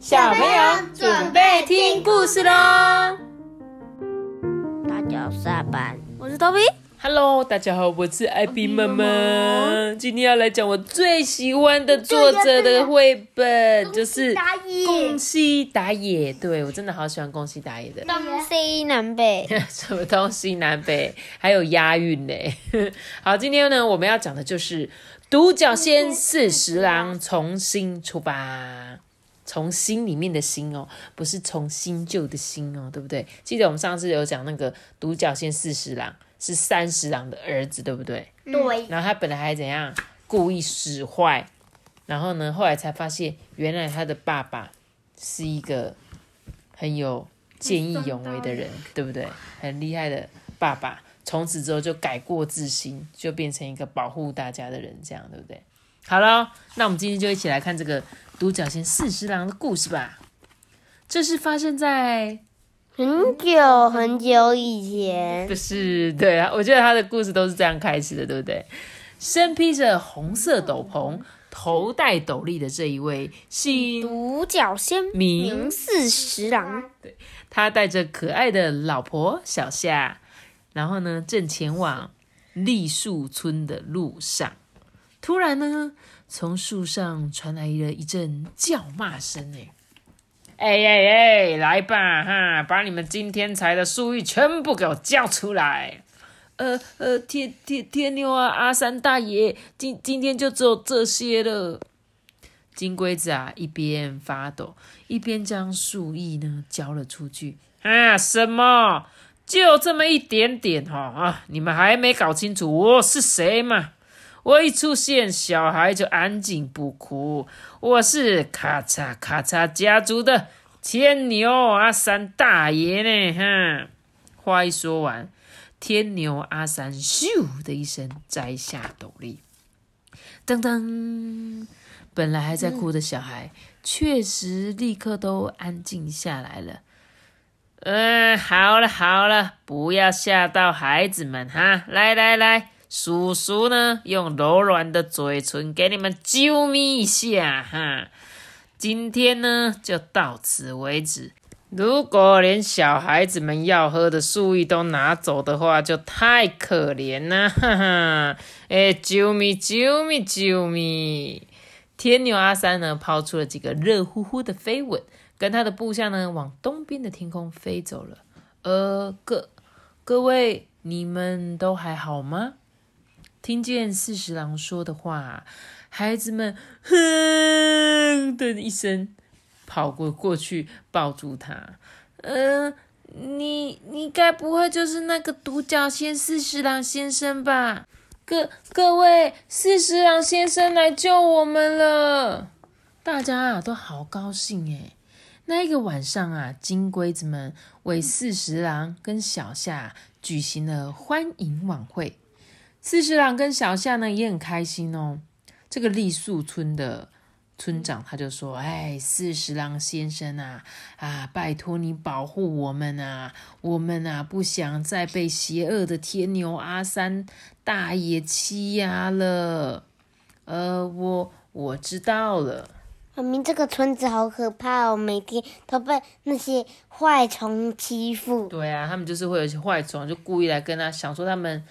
小朋友准备听故事喽！大家好，下班，我是 Toby。Hello，大家好，我是艾比妈妈。今天要来讲我最喜欢的作者的绘本，就是宫西达也。对我真的好喜欢宫西达也的。东西南北，什么东西南北，还有押韵呢。好，今天呢，我们要讲的就是《独角仙四十郎》重新出发。从心里面的心哦，不是从新旧的心哦，对不对？记得我们上次有讲那个独角仙四十郎是三十郎的儿子，对不对？对，然后他本来还怎样故意使坏，然后呢，后来才发现原来他的爸爸是一个很有见义勇为的人，对不对？很厉害的爸爸，从此之后就改过自新，就变成一个保护大家的人，这样对不对？好了，那我们今天就一起来看这个独角仙四十郎的故事吧。这是发生在很久很久以前，不是，对啊，我觉得他的故事都是这样开始的，对不对？身披着红色斗篷、头戴斗笠的这一位，姓独角仙名名四十郎，对他带着可爱的老婆小夏，然后呢，正前往栗树村的路上。突然呢，从树上传来了一阵叫骂声，哎，哎哎哎，来吧哈，把你们今天采的树玉全部给我叫出来！呃呃，天天天牛啊，阿三大爷，今今天就只有这些了。金龟子啊，一边发抖，一边将树叶呢交了出去。啊，什么？就这么一点点哈啊！你们还没搞清楚我是谁吗？我一出现，小孩就安静不哭。我是咔嚓咔嚓家族的天牛阿三大爷呢！哈，话一说完，天牛阿三咻的一声摘下斗笠，噔噔，本来还在哭的小孩，确实立刻都安静下来了。嗯，好了好了，不要吓到孩子们哈！来来来，叔叔呢，用柔软的嘴唇给你们啾咪一下哈。今天呢，就到此为止。如果连小孩子们要喝的树叶都拿走的话，就太可怜了，哈哈！哎，啾咪啾咪啾咪！天牛阿三呢，抛出了几个热乎乎的飞吻。跟他的部下呢，往东边的天空飞走了。呃，各各位，你们都还好吗？听见四十郎说的话，孩子们哼的一声，跑过过去抱住他。嗯、你你该不会就是那个独角仙四十郎先生吧？各各位，四十郎先生来救我们了！大家啊，都好高兴诶。那一个晚上啊，金龟子们为四十郎跟小夏举行了欢迎晚会。四十郎跟小夏呢也很开心哦。这个栗树村的村长他就说：“哎，四十郎先生啊，啊，拜托你保护我们啊，我们啊不想再被邪恶的天牛阿三大爷欺压了。呃，我我知道了。”妈咪，这个村子好可怕哦，每天都被那些坏虫欺负。对啊，他们就是会有一些坏虫，就故意来跟他想说他们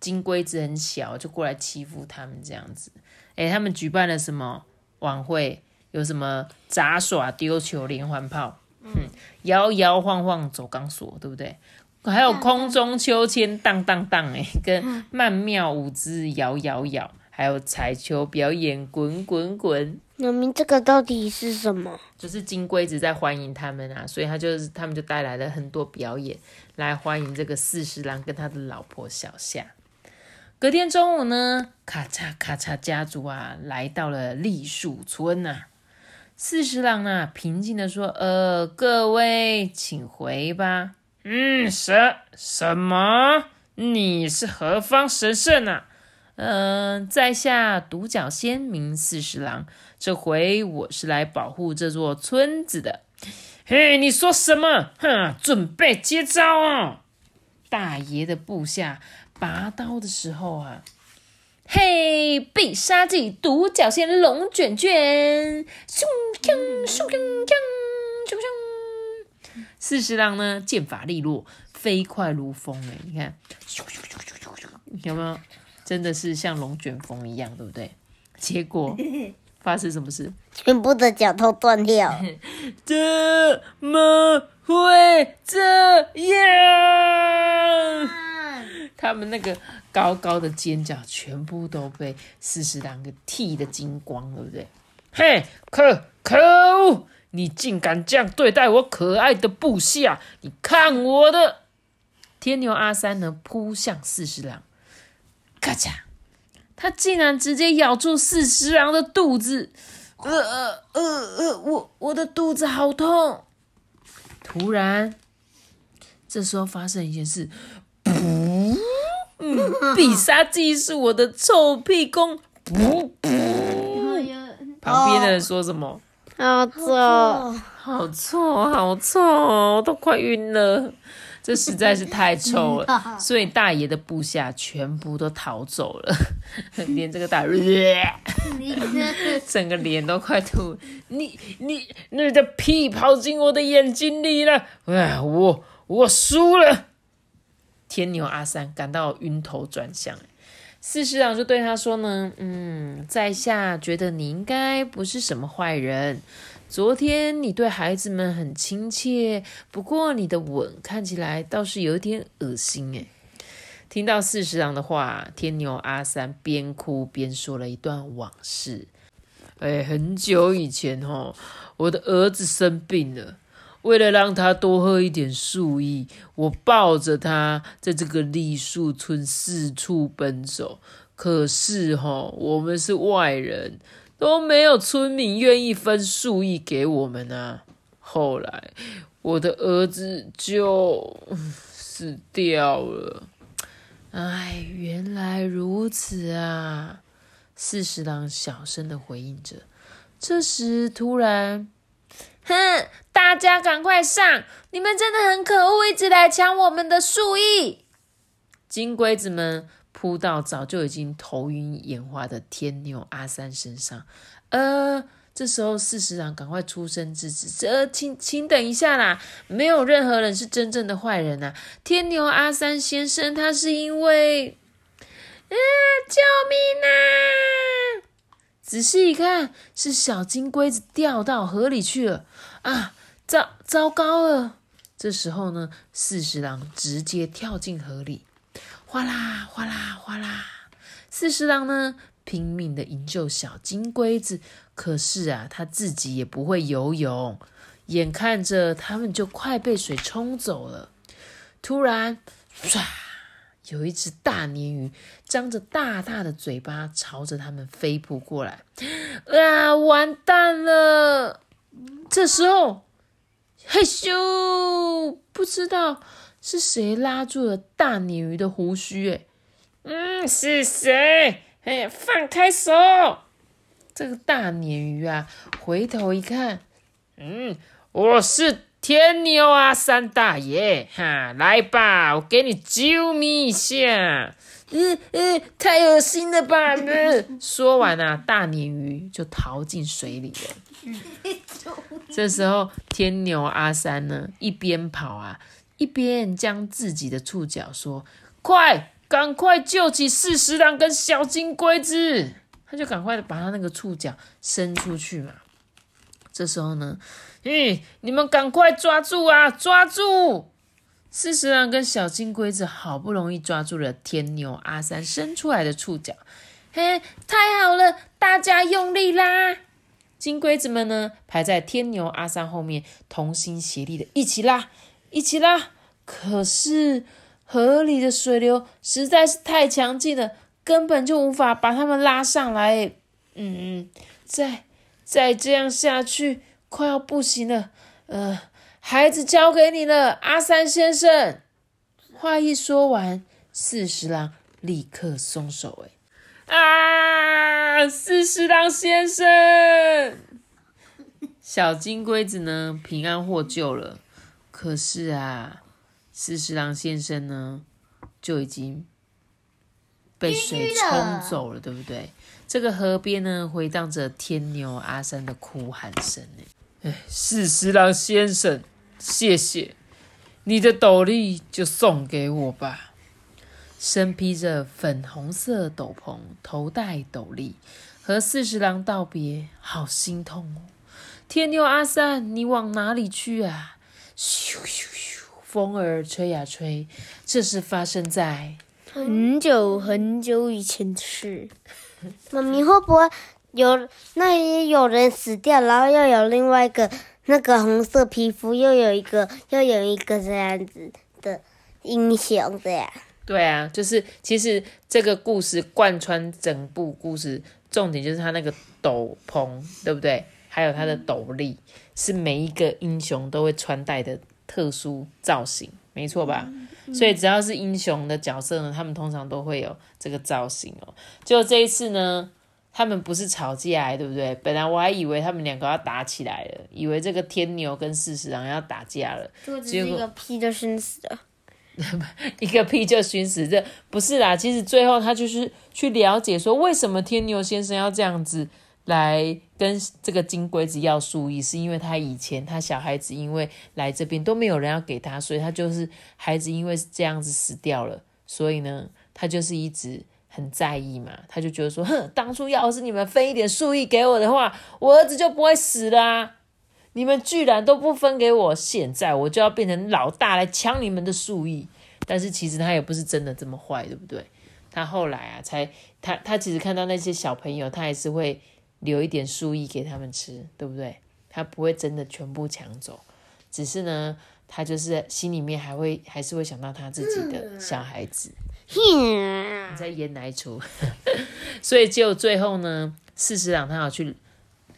金龟子很小，就过来欺负他们这样子。诶，他们举办了什么晚会？有什么杂耍、丢球、连环炮，嗯，摇摇晃晃走钢索，对不对？还有空中秋千、荡荡荡，诶，跟曼妙舞姿、摇摇摇，还有彩球表演、滚滚滚。妈咪，这个到底是什么？就是金龟子在欢迎他们啊，所以他就是他们就带来了很多表演来欢迎这个四十郎跟他的老婆小夏。隔天中午呢，咔嚓咔嚓家族啊来到了栗树村呐、四十郎啊平静的说：“呃，各位请回吧。”嗯，什什么？你是何方神圣啊？嗯、在下独角仙名四十郎，这回我是来保护这座村子的。嘿，你说什么？哼，准备接招啊！大爷的部下拔刀的时候啊，嘿，必杀技独角仙龙卷卷，咻锵咻锵锵咻锵。四十郎呢，剑法利落，飞快如风哎，你看，咻咻咻咻咻咻，有没有？真的是像龙卷风一样，对不对？结果 发生什么事？全部的脚都断掉。怎么会这样？他们那个高高的尖角全部都被四十郎给剃的精光，对不对？嘿，可可恶！你竟敢这样对待我可爱的部下！你看我的！天牛阿三呢，扑向四十郎，咔嚓！他竟然直接咬住四十郎的肚子，呃呃呃呃，我我的肚子好痛！突然，这时候发生一件事，噗！嗯，必杀技是我的臭屁功，噗噗！旁边的人说什么？好臭，好臭，好臭，我都快晕了。这实在是太臭了，所以大爷的部下全部都逃走了，连这个大 爷，整个脸都快吐。你你你的屁跑进我的眼睛里了！哎，我我输了。天牛阿三感到晕头转向，四师长就对他说呢：“嗯，在下觉得你应该不是什么坏人。昨天你对孩子们很亲切，不过你的吻看起来倒是有点恶心。”哎，听到四师长的话，天牛阿三边哭边说了一段往事。哎，很久以前哦，我的儿子生病了。为了让他多喝一点树液，我抱着他在这个栗树村四处奔走。可是哈，我们是外人，都没有村民愿意分树液给我们啊。后来，我的儿子就死掉了。哎，原来如此啊！四十郎小声的回应着。这时，突然。哼！大家赶快上！你们真的很可恶，一直来抢我们的树叶。金龟子们扑到早就已经头晕眼花的天牛阿三身上。呃，这时候四十郎赶快出声制止：“呃，请请等一下啦，没有任何人是真正的坏人啊！天牛阿三先生，他是因为……啊，救命啊！”仔细一看，是小金龟子掉到河里去了啊！糟糟糕了！这时候呢，四十郎直接跳进河里，哗啦哗啦哗啦。四十郎呢，拼命的营救小金龟子，可是啊，他自己也不会游泳，眼看着他们就快被水冲走了。突然，唰！有一只大鲶鱼张着大大的嘴巴朝着他们飞扑过来，啊，完蛋了！这时候，嘿咻，不知道是谁拉住了大鲶鱼的胡须，哎，嗯，是谁？哎，放开手！这个大鲶鱼啊，回头一看，嗯，我是。天牛啊，三大爷，哈，来吧，我给你救命一下。嗯嗯，太恶心了吧！说完啊，大鲶鱼就逃进水里了。这时候，天牛阿三呢，一边跑啊，一边将自己的触角说：“快，赶快救起四十郎跟小金龟子！”他就赶快的把他那个触角伸出去嘛。这时候呢。嗯，你们赶快抓住啊！抓住！四十郎跟小金龟子好不容易抓住了天牛阿三伸出来的触角，嘿，太好了！大家用力拉！金龟子们呢，排在天牛阿三后面，同心协力的一起拉，一起拉。可是河里的水流实在是太强劲了，根本就无法把他们拉上来。嗯，再再这样下去。快要不行了，呃，孩子交给你了，阿三先生。话一说完，四十郎立刻松手。哎，啊，四十郎先生，小金龟子呢？平安获救了。可是啊，四十郎先生呢，就已经被水冲走了，对不对？这个河边呢，回荡着天牛阿三的哭喊声。四十郎先生，谢谢你的斗笠，就送给我吧。身披着粉红色斗篷，头戴斗笠，和四十郎道别，好心痛哦。天牛阿三，你往哪里去啊？咻咻咻，风儿吹呀吹，这是发生在很久很久以前的事。妈咪会不会有那也有人死掉，然后又有另外一个那个红色皮肤，又有一个又有一个这样子的英雄的呀？对啊，就是其实这个故事贯穿整部故事，重点就是他那个斗篷，对不对？还有他的斗笠，是每一个英雄都会穿戴的特殊造型，没错吧？所以只要是英雄的角色呢，他们通常都会有这个造型哦。就这一次呢，他们不是吵架，对不对？本来我还以为他们两个要打起来了，以为这个天牛跟四十郎要打架了，结果一个屁就熏死了，一个屁就熏死，这不是啦。其实最后他就是去了解说，为什么天牛先生要这样子。来跟这个金龟子要树意，是因为他以前他小孩子因为来这边都没有人要给他，所以他就是孩子因为这样子死掉了，所以呢，他就是一直很在意嘛，他就觉得说，哼，当初要是你们分一点树意给我的话，我儿子就不会死啦。你们居然都不分给我，现在我就要变成老大来抢你们的树意。但是其实他也不是真的这么坏，对不对？他后来啊，才他他其实看到那些小朋友，他还是会。留一点树叶给他们吃，对不对？他不会真的全部抢走，只是呢，他就是心里面还会还是会想到他自己的小孩子。你在演哪一出？所以就最后呢，四十郎他要去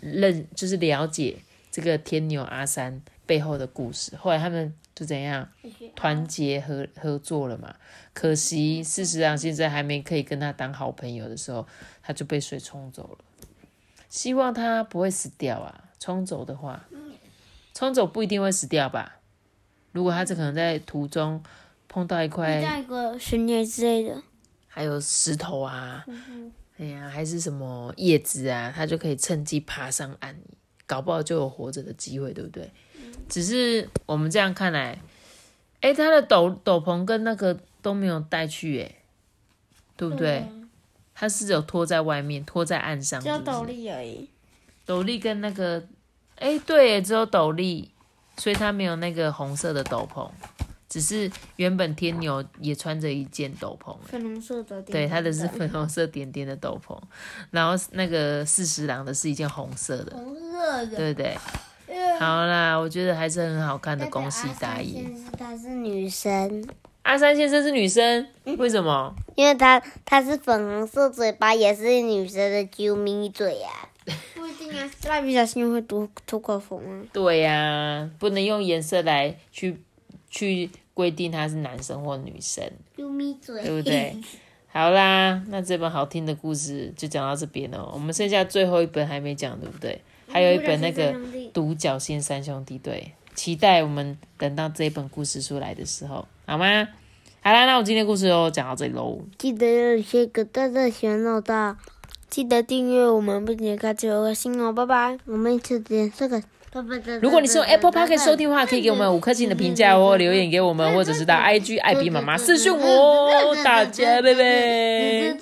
认，就是了解这个天牛阿三背后的故事。后来他们就怎样团结合合作了嘛？可惜四十郎现在还没可以跟他当好朋友的时候，他就被水冲走了。希望他不会死掉啊！冲走的话，冲走不一定会死掉吧？如果他这可能在途中碰到一块，碰到一个悬崖之类的，还有石头啊，哎呀，还是什么叶子啊，它就可以趁机爬上岸，搞不好就有活着的机会，对不对？只是我们这样看来，哎，他的斗斗篷跟那个都没有带去，哎，对不对？他是有拖在外面，拖在岸上，只有斗笠而已。斗笠跟那个，哎，对，只有斗笠，所以他没有那个红色的斗篷。只是原本天牛也穿着一件斗篷，粉红色的，对，他的是粉红色点点的斗篷。然后那个四十郎的是一件红色的，红色的，对不对？好啦，我觉得还是很好看的。恭喜大爷，她是女生。阿三先生是女生，为什么？因为她她是粉红色嘴巴，也是女生的啾咪嘴呀。不一定啊，蜡笔小新会读吐口风啊。对呀，不能用颜色来去去规定他是男生或女生。对不对？好啦，那这本好听的故事就讲到这边了。我们剩下最后一本还没讲，对不对？还有一本那个独角仙三兄弟，对。期待我们等到这本故事出来的时候，好吗？好啦，那我今天故事就讲到这里喽。记得写个大大小老大，记得订阅我们，并且开启小个心哦，拜拜。我们一起点这个。如果你是用 Apple Park 收听的话，可以给我们五颗星的评价哦，留言给我们，或者是到 IG 艾比妈妈私讯我。大家拜拜。